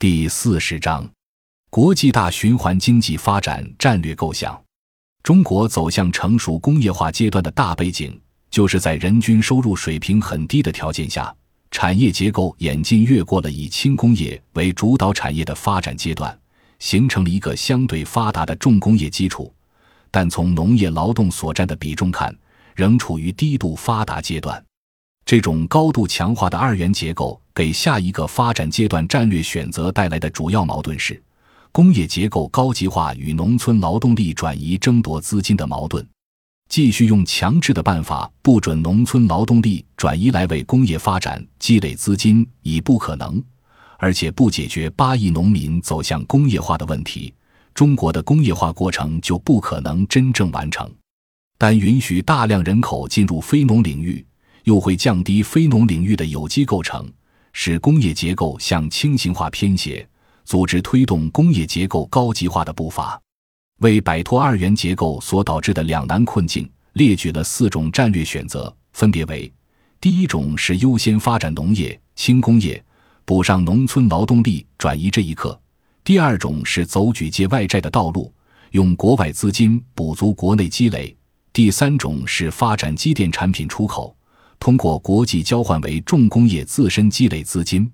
第四十章：国际大循环经济发展战略构想。中国走向成熟工业化阶段的大背景，就是在人均收入水平很低的条件下，产业结构演进越过了以轻工业为主导产业的发展阶段，形成了一个相对发达的重工业基础。但从农业劳动所占的比重看，仍处于低度发达阶段。这种高度强化的二元结构给下一个发展阶段战略选择带来的主要矛盾是：工业结构高级化与农村劳动力转移争夺资金的矛盾。继续用强制的办法不准农村劳动力转移来为工业发展积累资金已不可能，而且不解决八亿农民走向工业化的问题，中国的工业化过程就不可能真正完成。但允许大量人口进入非农领域。又会降低非农领域的有机构成，使工业结构向轻型化偏斜，组织推动工业结构高级化的步伐。为摆脱二元结构所导致的两难困境，列举了四种战略选择，分别为：第一种是优先发展农业、轻工业，补上农村劳动力转移这一课；第二种是走举借外债的道路，用国外资金补足国内积累；第三种是发展机电产品出口。通过国际交换为重工业自身积累资金，